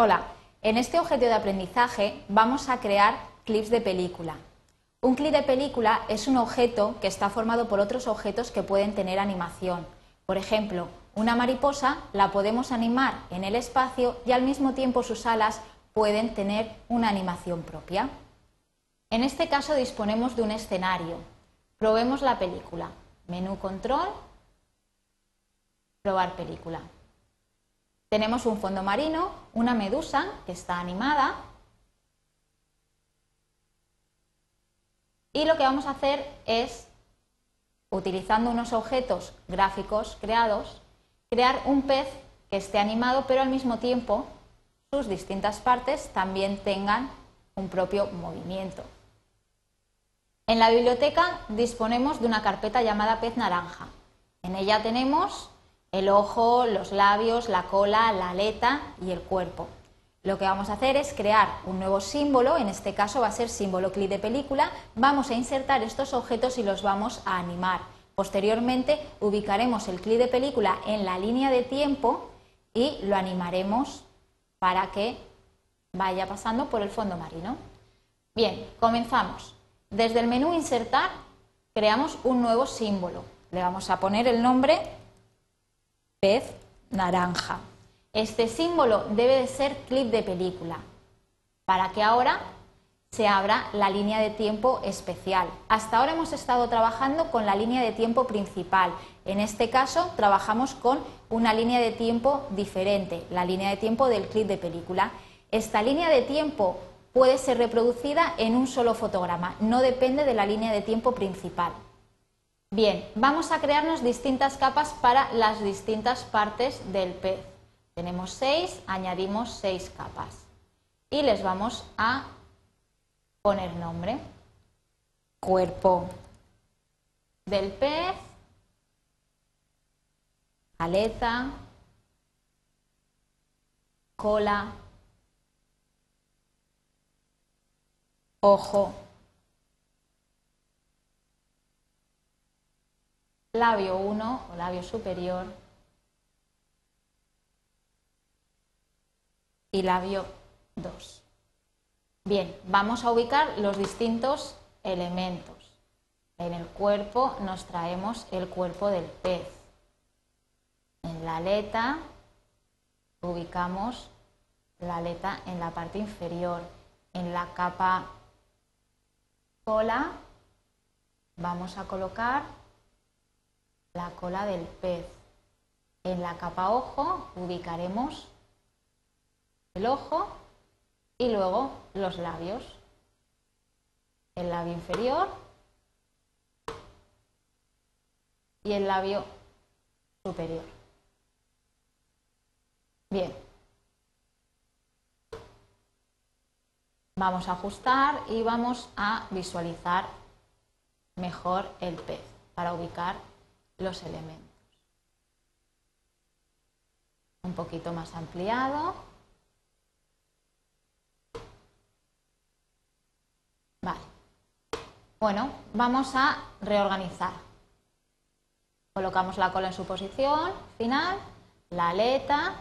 Hola, en este objeto de aprendizaje vamos a crear clips de película. Un clip de película es un objeto que está formado por otros objetos que pueden tener animación. Por ejemplo, una mariposa la podemos animar en el espacio y al mismo tiempo sus alas pueden tener una animación propia. En este caso disponemos de un escenario. Probemos la película. Menú control, probar película. Tenemos un fondo marino, una medusa que está animada y lo que vamos a hacer es, utilizando unos objetos gráficos creados, crear un pez que esté animado pero al mismo tiempo sus distintas partes también tengan un propio movimiento. En la biblioteca disponemos de una carpeta llamada pez naranja. En ella tenemos el ojo, los labios, la cola, la aleta y el cuerpo. Lo que vamos a hacer es crear un nuevo símbolo, en este caso va a ser símbolo clip de película, vamos a insertar estos objetos y los vamos a animar. Posteriormente ubicaremos el clip de película en la línea de tiempo y lo animaremos para que vaya pasando por el fondo marino. Bien, comenzamos. Desde el menú Insertar creamos un nuevo símbolo. Le vamos a poner el nombre pez naranja. Este símbolo debe de ser clip de película para que ahora se abra la línea de tiempo especial. Hasta ahora hemos estado trabajando con la línea de tiempo principal. En este caso trabajamos con una línea de tiempo diferente, la línea de tiempo del clip de película. Esta línea de tiempo puede ser reproducida en un solo fotograma, no depende de la línea de tiempo principal. Bien, vamos a crearnos distintas capas para las distintas partes del pez. Tenemos seis, añadimos seis capas. Y les vamos a poner nombre. Cuerpo del pez, aleta, cola, ojo, labio 1 o labio superior y labio 2. Bien, vamos a ubicar los distintos elementos. En el cuerpo nos traemos el cuerpo del pez. En la aleta ubicamos la aleta en la parte inferior. En la capa cola vamos a colocar la cola del pez. En la capa ojo ubicaremos el ojo y luego los labios. El labio inferior y el labio superior. Bien. Vamos a ajustar y vamos a visualizar mejor el pez para ubicar los elementos. Un poquito más ampliado. Vale. Bueno, vamos a reorganizar. Colocamos la cola en su posición final, la aleta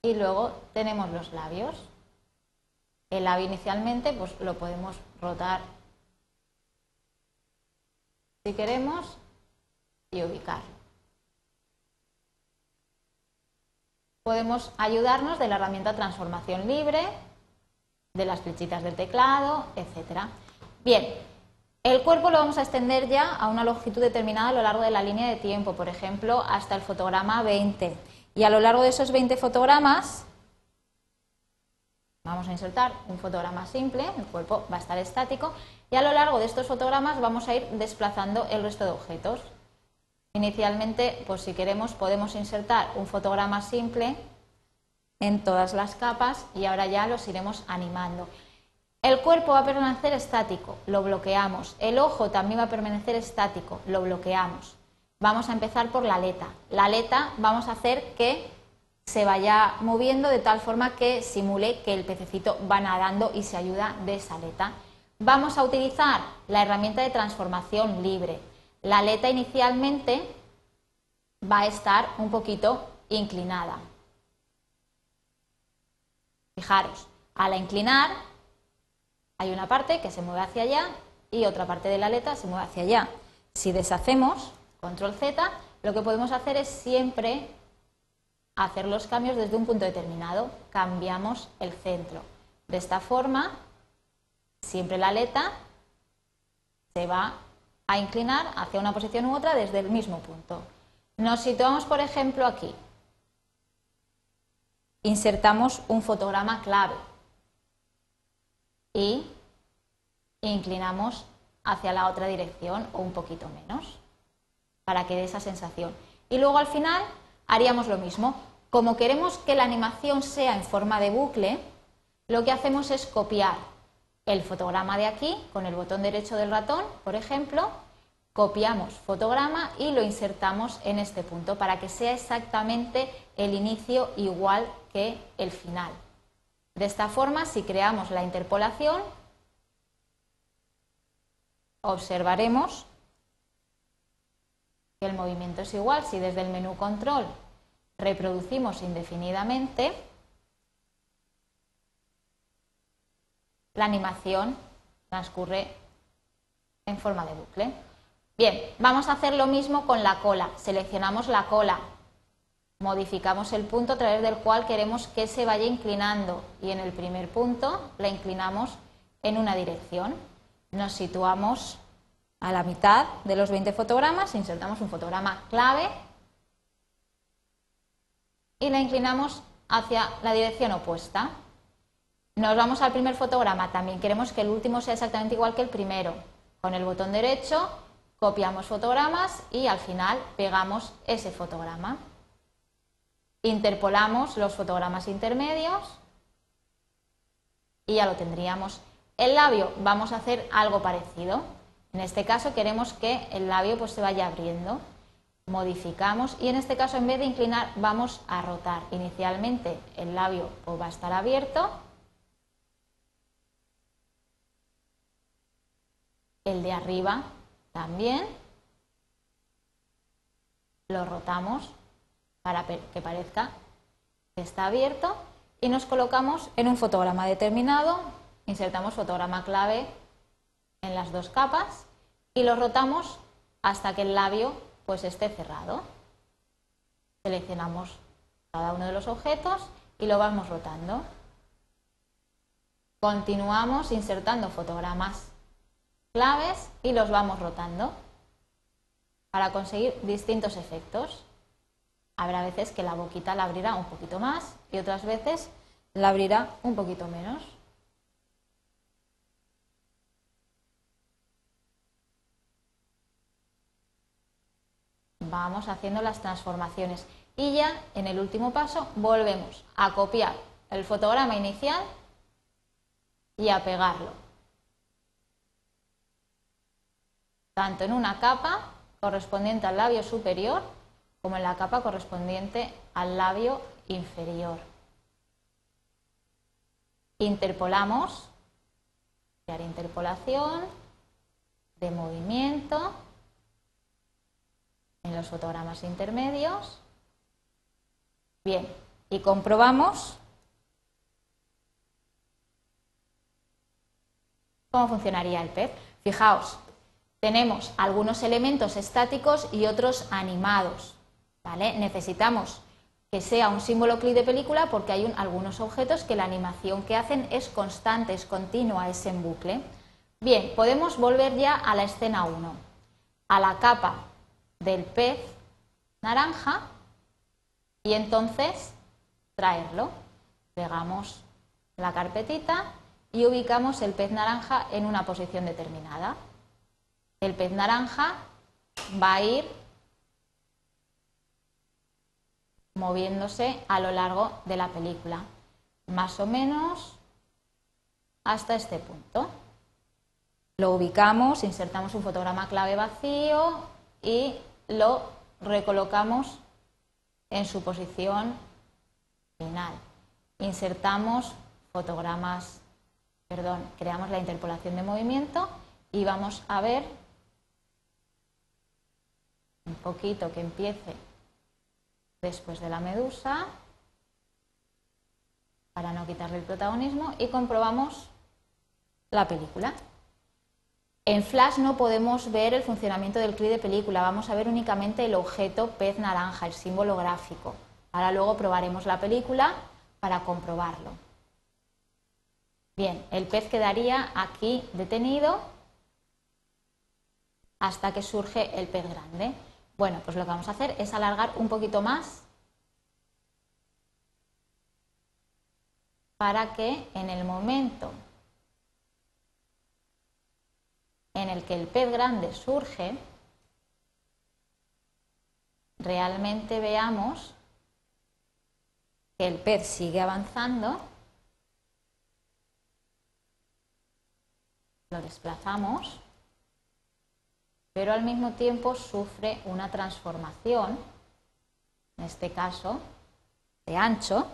y luego tenemos los labios. El labio inicialmente pues lo podemos rotar si queremos y ubicarlo. Podemos ayudarnos de la herramienta transformación libre, de las flechitas del teclado, etc. Bien, el cuerpo lo vamos a extender ya a una longitud determinada a lo largo de la línea de tiempo, por ejemplo, hasta el fotograma 20. Y a lo largo de esos 20 fotogramas vamos a insertar un fotograma simple, el cuerpo va a estar estático, y a lo largo de estos fotogramas vamos a ir desplazando el resto de objetos. Inicialmente, pues si queremos, podemos insertar un fotograma simple en todas las capas y ahora ya los iremos animando. El cuerpo va a permanecer estático, lo bloqueamos. El ojo también va a permanecer estático, lo bloqueamos. Vamos a empezar por la aleta. La aleta vamos a hacer que se vaya moviendo de tal forma que simule que el pececito va nadando y se ayuda de esa aleta. Vamos a utilizar la herramienta de transformación libre. La aleta inicialmente va a estar un poquito inclinada. Fijaros, al inclinar hay una parte que se mueve hacia allá y otra parte de la aleta se mueve hacia allá. Si deshacemos, control Z, lo que podemos hacer es siempre hacer los cambios desde un punto determinado. Cambiamos el centro. De esta forma, siempre la aleta se va a inclinar hacia una posición u otra desde el mismo punto. Nos situamos, por ejemplo, aquí. Insertamos un fotograma clave y inclinamos hacia la otra dirección o un poquito menos para que dé esa sensación. Y luego al final haríamos lo mismo. Como queremos que la animación sea en forma de bucle, lo que hacemos es copiar el fotograma de aquí con el botón derecho del ratón, por ejemplo, copiamos fotograma y lo insertamos en este punto para que sea exactamente el inicio igual que el final. De esta forma, si creamos la interpolación, observaremos que el movimiento es igual. Si desde el menú control reproducimos indefinidamente, la animación transcurre en forma de bucle. Bien, vamos a hacer lo mismo con la cola. Seleccionamos la cola, modificamos el punto a través del cual queremos que se vaya inclinando y en el primer punto la inclinamos en una dirección. Nos situamos a la mitad de los 20 fotogramas, insertamos un fotograma clave y la inclinamos hacia la dirección opuesta. Nos vamos al primer fotograma, también queremos que el último sea exactamente igual que el primero. Con el botón derecho copiamos fotogramas y al final pegamos ese fotograma. Interpolamos los fotogramas intermedios y ya lo tendríamos. El labio vamos a hacer algo parecido. En este caso queremos que el labio pues, se vaya abriendo. Modificamos y en este caso en vez de inclinar vamos a rotar. Inicialmente el labio pues, va a estar abierto el de arriba también lo rotamos para que parezca que está abierto y nos colocamos en un fotograma determinado, insertamos fotograma clave en las dos capas y lo rotamos hasta que el labio pues esté cerrado. Seleccionamos cada uno de los objetos y lo vamos rotando. Continuamos insertando fotogramas claves y los vamos rotando para conseguir distintos efectos. Habrá veces que la boquita la abrirá un poquito más y otras veces la abrirá un poquito menos. Vamos haciendo las transformaciones y ya en el último paso volvemos a copiar el fotograma inicial y a pegarlo. Tanto en una capa correspondiente al labio superior como en la capa correspondiente al labio inferior. Interpolamos, crear interpolación de movimiento en los fotogramas intermedios. Bien, y comprobamos cómo funcionaría el pez. Fijaos, tenemos algunos elementos estáticos y otros animados. Necesitamos que sea un símbolo clic de película porque hay algunos objetos que la animación que hacen es constante, es continua, es en bucle. Bien, podemos volver ya a la escena 1, a la capa del pez naranja y entonces traerlo. Pegamos la carpetita y ubicamos el pez naranja en una posición determinada el pez naranja va a ir moviéndose a lo largo de la película, más o menos hasta este punto. Lo ubicamos, insertamos un fotograma clave vacío y lo recolocamos en su posición final. Insertamos fotogramas, perdón, creamos la interpolación de movimiento y vamos a ver un poquito que empiece después de la medusa, para no quitarle el protagonismo y comprobamos la película. En Flash no podemos ver el funcionamiento del clip de película, vamos a ver únicamente el objeto pez naranja, el símbolo gráfico. Ahora luego probaremos la película para comprobarlo. Bien, el pez quedaría aquí detenido hasta que surge el pez grande. Bueno, pues lo que vamos a hacer es alargar un poquito más para que en el momento en el que el pez grande surge, realmente veamos que el pez sigue avanzando, lo desplazamos, pero al mismo tiempo sufre una transformación, en este caso de ancho,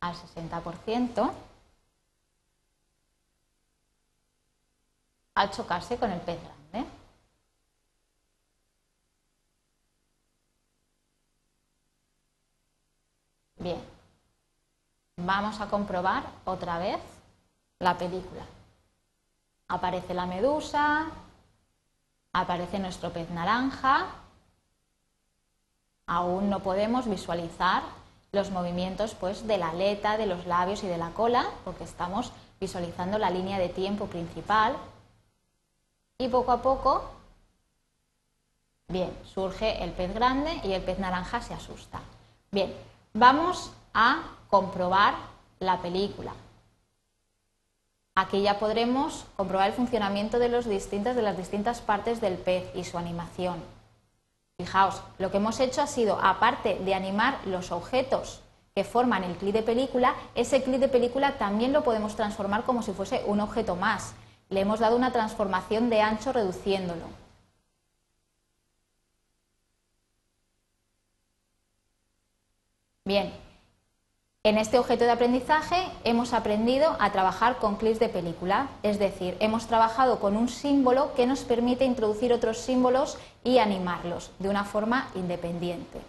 al 60%, al chocarse con el pez grande. Bien, vamos a comprobar otra vez la película. Aparece la medusa, aparece nuestro pez naranja, aún no podemos visualizar los movimientos pues, de la aleta, de los labios y de la cola, porque estamos visualizando la línea de tiempo principal. Y poco a poco, bien, surge el pez grande y el pez naranja se asusta. Bien, vamos a comprobar la película. Aquí ya podremos comprobar el funcionamiento de, las distintas partes del pez y su animación. Fijaos, lo que hemos hecho ha sido, aparte de animar los objetos que forman el clip de película, ese clip de película también lo podemos transformar como si fuese un objeto más. Le hemos dado una transformación de ancho reduciéndolo. Bien, en este objeto de aprendizaje hemos aprendido a trabajar con clips de película, es decir, hemos trabajado con un símbolo que nos permite introducir otros símbolos y animarlos de una forma independiente.